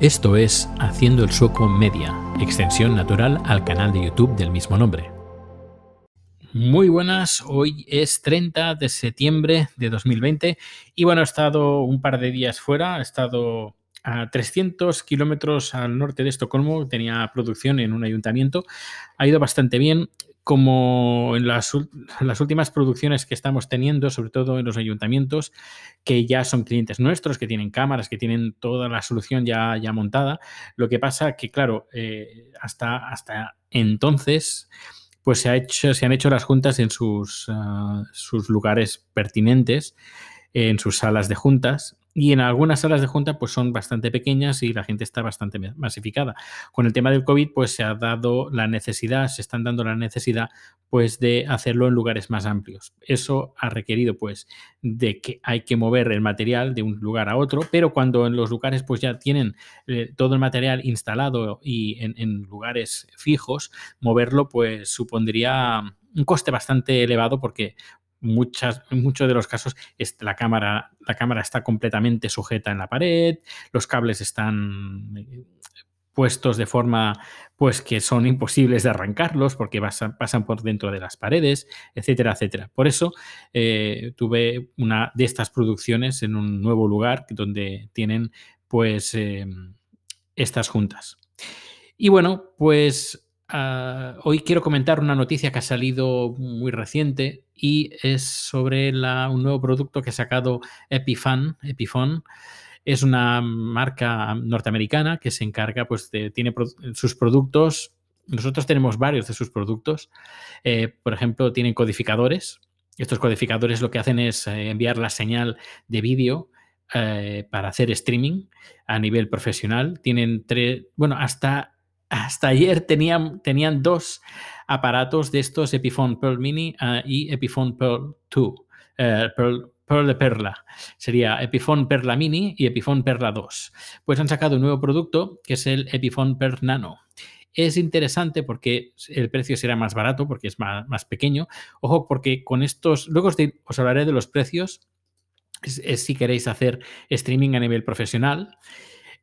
Esto es Haciendo el Sueco Media, extensión natural al canal de YouTube del mismo nombre. Muy buenas, hoy es 30 de septiembre de 2020 y bueno, he estado un par de días fuera, he estado a 300 kilómetros al norte de Estocolmo, tenía producción en un ayuntamiento, ha ido bastante bien como en las, últimas producciones que estamos teniendo, sobre todo en los ayuntamientos, que ya son clientes nuestros, que tienen cámaras, que tienen toda la solución ya, ya montada. Lo que pasa que, claro, eh, hasta, hasta entonces, pues se, ha hecho, se han hecho las juntas en sus, ah, sus lugares pertinentes, en sus salas de juntas, y en algunas salas de junta pues son bastante pequeñas y la gente está bastante masificada. Con el tema del COVID pues se ha dado la necesidad, se están dando la necesidad pues de hacerlo en lugares más amplios. Eso ha requerido pues de que hay que mover el material de un lugar a otro, pero cuando en los lugares pues ya tienen eh, todo el material instalado y en, en lugares fijos, moverlo pues supondría un coste bastante elevado porque muchas, en muchos de los casos la, cámara, la cámara está completamente sujeta en la pared, los cables están eh, puestos de forma pues que son imposibles de arrancarlos porque pasan, por dentro de las paredes, etcétera, etcétera. Por eso eh, tuve una de estas producciones en un nuevo lugar donde tienen pues em, estas juntas. Y bueno, pues Ah, hoy quiero comentar una noticia que ha salido muy reciente y es sobre un nuevo producto que ha sacado Epifan, Epifon. Es una marca norteamericana que se encarga, pues, de, tiene sus productos. Nosotros tenemos varios de sus productos. Eh, por ejemplo, tienen codificadores. Estos codificadores lo que hacen es eh, enviar la señal de vídeo eh, para hacer streaming a nivel profesional. Tienen tres, bueno, hasta hasta ayer tenían, dos aparatos de estos Epiphone Pearl Mini ah, y Epiphone Pearl 2. Eh, Pearl, de Perla. Sería Epiphone Perla Mini y Epiphone Perla 2. Pues han sacado un nuevo producto que es el Epiphone Per Nano. Es interesante porque el precio será más barato porque es más, pequeño. Ojo, porque con estos, luego os, hablaré de los precios si queréis hacer streaming a nivel profesional.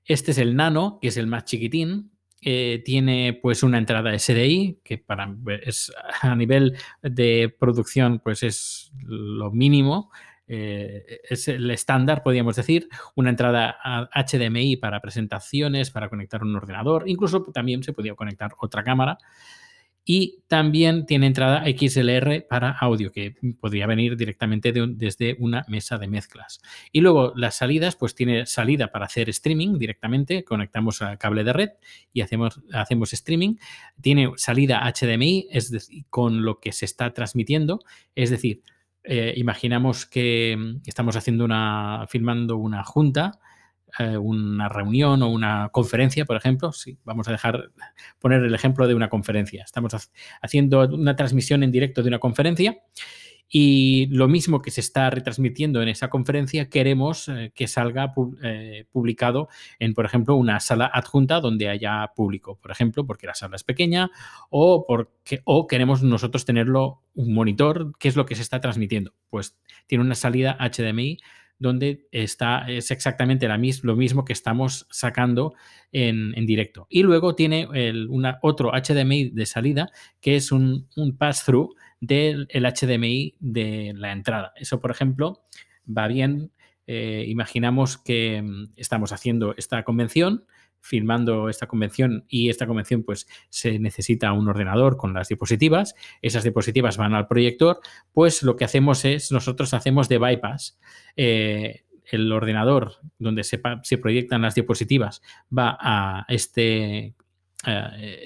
Este es el Nano, que es el más chiquitín, eh, tiene pues una entrada SDI que para es, a nivel de producción pues es lo mínimo eh, es el estándar podríamos decir una entrada HDMI para presentaciones para conectar un ordenador incluso también se podía conectar otra cámara y también tiene entrada XLR para audio, que podría venir directamente desde una mesa de mezclas. Y luego las salidas, pues tiene salida para hacer streaming directamente, conectamos al cable de red y hacemos, hacemos streaming. Tiene salida HDMI, es decir, con lo que se está transmitiendo, es decir, eh, imaginamos que estamos haciendo una, filmando una junta eh, una reunión o una conferencia, por ejemplo, sí, vamos a dejar poner el ejemplo de una conferencia. Estamos haciendo una transmisión en directo de una conferencia y lo mismo que se está retransmitiendo en esa conferencia queremos eh, que salga eh, publicado en, por ejemplo, una sala adjunta donde haya público, por ejemplo, porque la sala es pequeña o porque o queremos nosotros tenerlo un monitor, ¿qué es lo que se está transmitiendo? Pues tiene una salida HDMI donde está, es exactamente lo mismo que estamos sacando en, directo. Y luego tiene el, una, otro HDMI de salida, que es un, pass-through del HDMI de la entrada. Eso, por ejemplo, va bien. Eh, imaginamos que mm, estamos haciendo esta convención filmando esta convención y esta convención pues se necesita un ordenador con las diapositivas, esas diapositivas van al proyector, pues lo que hacemos es, nosotros hacemos de bypass. Eh, el ordenador donde se, proyectan las diapositivas va a este,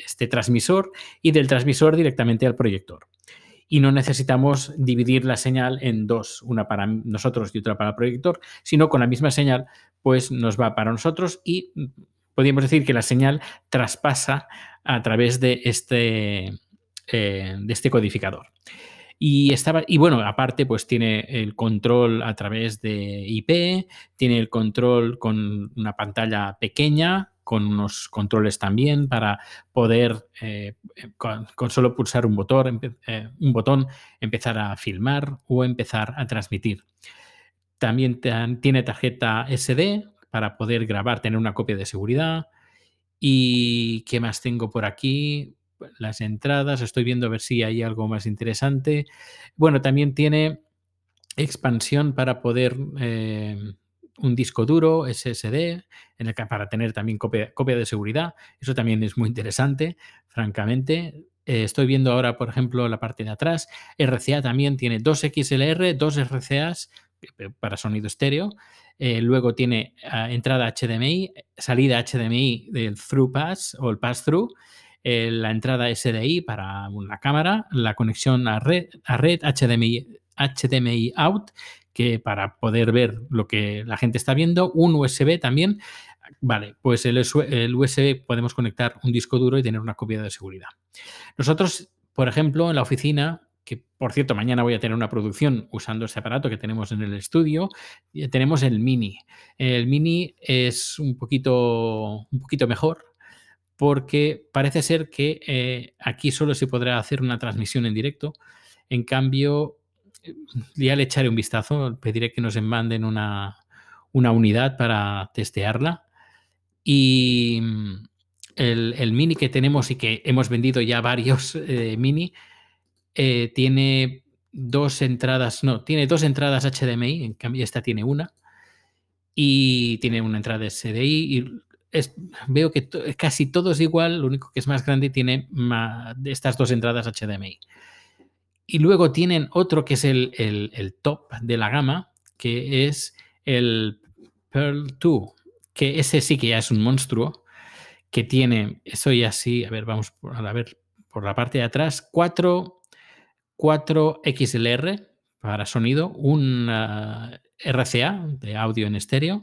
este transmisor y del transmisor directamente al proyector y no necesitamos dividir la señal en dos, una para nosotros y otra para el proyector, sino con la misma señal, pues nos va para nosotros y podríamos decir que la señal traspasa a través de este, eh, de este codificador. Y, estaba, y bueno, aparte, pues tiene el control a través de IP, tiene el control con una pantalla pequeña, con unos controles también para poder, eh, con, solo pulsar un botón, eh, un botón, empezar a filmar o empezar a transmitir. También tiene tarjeta SD para poder grabar, tener una copia de seguridad. ¿Y qué más tengo por aquí? Las entradas, estoy viendo a ver si hay algo más interesante. Bueno, también tiene expansión para poder eh, un disco duro SSD en el que, para tener también copia, copia, de seguridad. Eso también es muy interesante, francamente. Eh, estoy viendo ahora, por ejemplo, la parte de atrás. RCA también tiene dos XLR, dos RCAs para sonido estéreo. Eh, luego tiene uh, entrada HDMI, salida HDMI del through pass o el pass through. Eh, la entrada SDI para una cámara, la conexión a red, a red HDMI, HDMI out, que para poder ver lo que la gente está viendo, un USB también. Vale, pues el, USB podemos conectar un disco duro y tener una copia de seguridad. Nosotros, por ejemplo, en la oficina que por cierto, mañana voy a tener una producción usando este aparato que tenemos en el estudio. Tenemos el Mini. El Mini es un poquito, un poquito mejor porque parece ser que eh, aquí solo se podrá hacer una transmisión en directo. En cambio, ya le echaré un vistazo, pediré que nos manden una, una unidad para testearla. Y el, el, Mini que tenemos y que hemos vendido ya varios eh, Mini eh, tiene dos entradas, no, tiene dos entradas HDMI, en cambio esta tiene una, y tiene una entrada SDI, y veo que casi todo es igual, lo único que es más grande tiene estas dos entradas HDMI. Y luego tienen otro que es el, el top de la gama, que es el Pearl 2, que ese sí que ya es un monstruo, que tiene, eso ya sí, a ver, vamos a ver por la parte de atrás, cuatro 4 XLR para sonido, un RCA de audio en estéreo,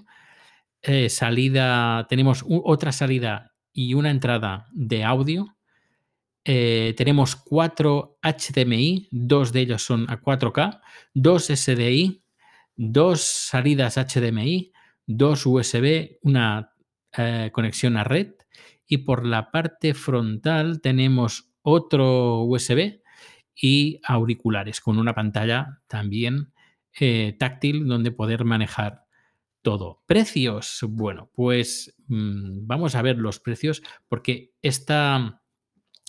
eh, salida, tenemos otra salida y una entrada de audio. Eh, tenemos cuatro HDMI, dos de ellos son a 4K, dos SDI, dos salidas HDMI, dos USB, una eh, conexión a red y por la parte frontal tenemos otro USB y auriculares con una pantalla también eh, táctil donde poder manejar todo. Precios. Bueno, pues mmm, vamos a ver los precios porque esta,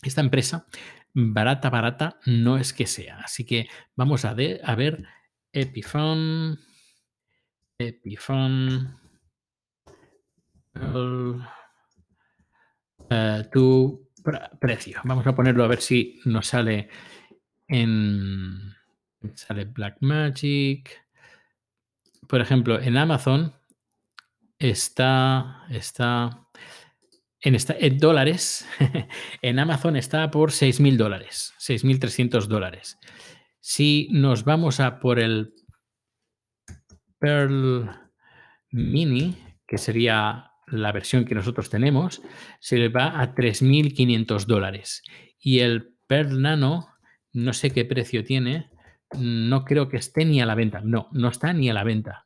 esta empresa barata, barata no es que sea. Así que vamos a, ver Epiphone. Epiphone. Uh, tu precio. Vamos a ponerlo a ver si nos sale en sale Blackmagic. Por ejemplo, en Amazon está, está, en, dólares. en Amazon está por 6.000 dólares, 6.300 dólares. Si nos vamos a por el Pearl Mini, que sería la versión que nosotros tenemos, se le va a 3.500 dólares. Y el Pearl Nano no sé qué precio tiene, no creo que esté ni a la venta. No, no está ni a la venta.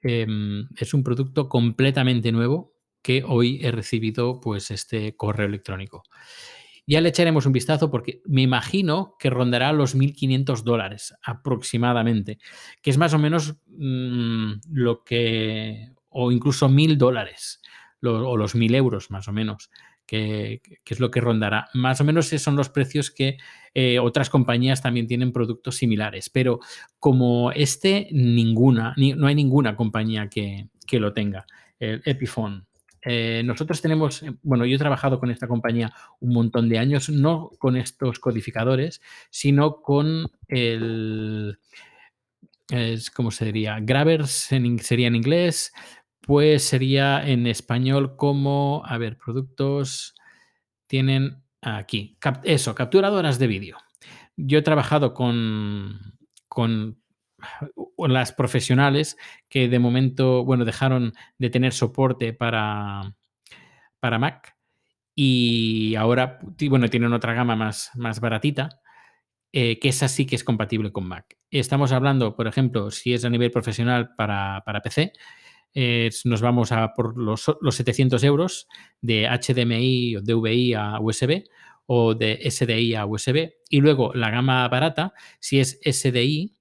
Em, es un producto completamente nuevo que hoy he recibido pues este correo electrónico. Ya le echaremos un vistazo porque me imagino que rondará los 1.500 dólares aproximadamente, que es más o menos mmm, lo que, o incluso 1.000 dólares, o los 1.000 euros más o menos, que, es lo que rondará. Más o menos son los precios que eh, otras compañías también tienen productos similares, pero como este, ninguna, ni, no hay ninguna compañía que, que lo tenga, el Epiphone. Eh, nosotros tenemos, eh, bueno, yo he trabajado con esta compañía un montón de años, no con estos codificadores, sino con el, es, ¿cómo se diría? Grabbers sería en inglés, pues sería en español como, a ver, productos tienen Aquí, eso, capturadoras de vídeo. Yo he trabajado con, con, las profesionales que de momento, bueno, dejaron de tener soporte para, para Mac y ahora, bueno, tienen otra gama más, más baratita, eh, que esa sí que es compatible con Mac. Estamos hablando, por ejemplo, si es a nivel profesional para, para PC, nos vamos a por los, los, 700 euros de HDMI o DVI a USB o de SDI a USB. Y luego la gama barata, si es SDI,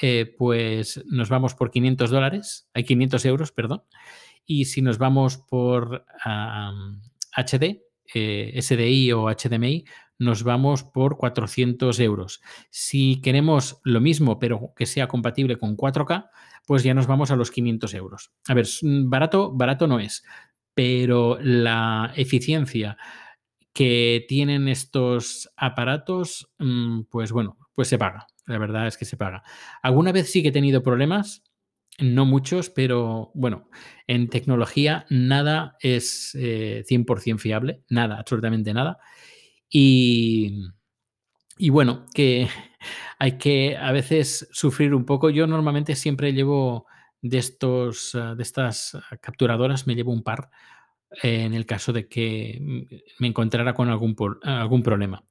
eh, pues nos vamos por 500 dólares, hay 500 euros, perdón. y si nos vamos por HD, eh, SDI o HDMI, nos vamos por 400 euros. Si queremos lo mismo, pero que sea compatible con 4K, pues ya nos vamos a los 500 euros. A ver, barato, barato no es, pero la eficiencia que tienen estos aparatos, mm, pues bueno, pues se paga. La verdad es que se paga. Alguna vez sí que he tenido problemas, no muchos, pero bueno, en tecnología nada es 100% eh, fiable, nada, absolutamente nada. Y, y bueno, que hay que a veces sufrir un poco. Yo normalmente siempre llevo de, estos, ah, de estas ah, capturadoras, me llevo un par en el caso de que me encontrara con algún, algún problema.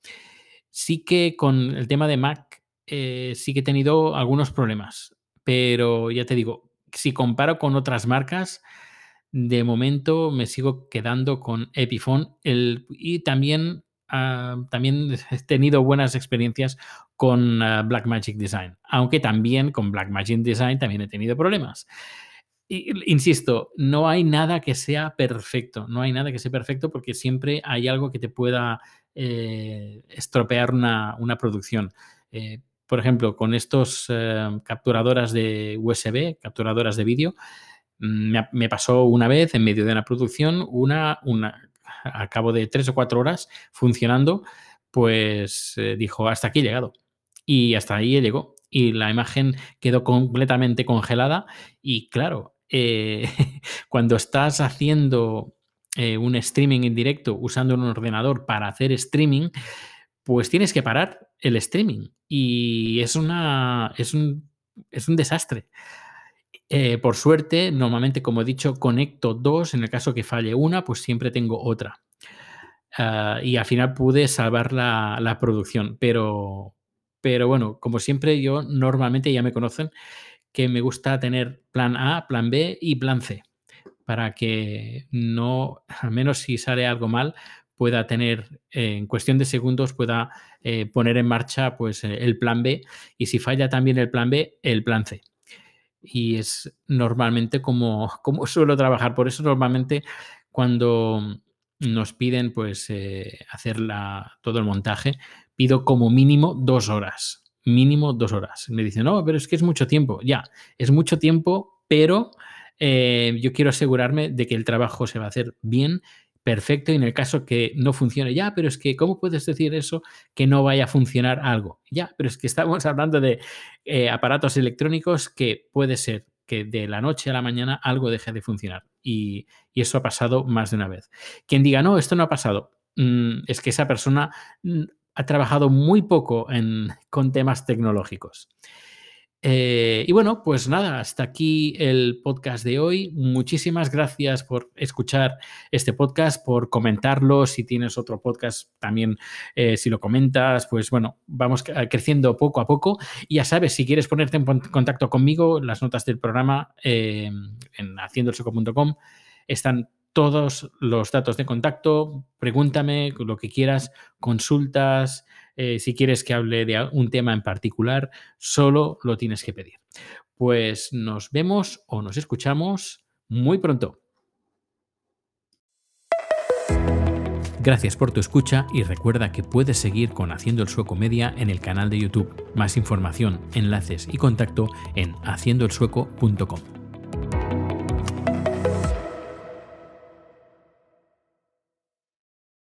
Sí que con el tema de Mac, eh, sí que he tenido algunos problemas, pero ya te digo, si comparo con otras marcas, de momento me sigo quedando con Epiphone y también, ah, también he tenido buenas experiencias con uh, Blackmagic Design, aunque también con Blackmagic Design también he tenido problemas insisto, no hay nada que sea perfecto, no hay nada que sea perfecto porque siempre hay algo que te pueda eh, estropear una, producción. Eh, por ejemplo, con estos eh, capturadoras de USB, capturadoras de vídeo, mm, me, pasó una vez en medio de una producción, una, una, a cabo de tres o cuatro horas funcionando, pues dijo, hasta aquí he llegado. Y hasta ahí llegó. Y la imagen quedó completamente congelada. Y claro, eh, cuando estás haciendo eh, un streaming en directo usando un ordenador para hacer streaming, pues tienes que parar el streaming y es, una, es, un, es un desastre. Eh, por suerte, normalmente, como he dicho, conecto dos. En el caso que falle una, pues siempre tengo otra. Ah, y al final pude salvar la, la, producción. Pero, pero bueno, como siempre, yo normalmente ya me conocen que me gusta tener plan A, plan B y plan C, para que no, al menos si sale algo mal, pueda tener, eh, en cuestión de segundos, pueda eh, poner en marcha pues, eh, el plan B y si falla también el plan B, el plan C. Y es normalmente como, como suelo trabajar. Por eso normalmente cuando nos piden pues, hacer todo el montaje, pido como mínimo dos horas mínimo dos horas. Me dicen, no, pero es que es mucho tiempo. Ya, es mucho tiempo, pero yo quiero asegurarme de que el trabajo se va a hacer bien, perfecto, y en el caso que no funcione, ya, pero es que, ¿cómo puedes decir eso que no vaya a funcionar algo? Ya, pero es que estamos hablando de eh, aparatos electrónicos que puede ser que de la noche a la mañana algo deje de funcionar. Y, eso ha pasado más de una vez. Quien diga, no, esto no ha pasado, mm, es que esa persona mm, ha trabajado muy poco con temas tecnológicos. Eh, y bueno, pues nada, hasta aquí el podcast de hoy. Muchísimas gracias por escuchar este podcast, por comentarlo. Si tienes otro podcast, también eh, si lo comentas, pues bueno, vamos creciendo poco a poco. Y ya sabes, si quieres ponerte en contacto conmigo, las notas del programa eh, en haciendoelsoco.com están todos los datos de contacto, pregúntame lo que quieras, consultas, eh, si quieres que hable de un tema en particular, solo lo tienes que pedir. Pues nos vemos o nos escuchamos muy pronto. Gracias por tu escucha y recuerda que puedes seguir con Haciendo el Sueco Media en el canal de YouTube. Más información, enlaces y contacto en haciendoelsueco.com.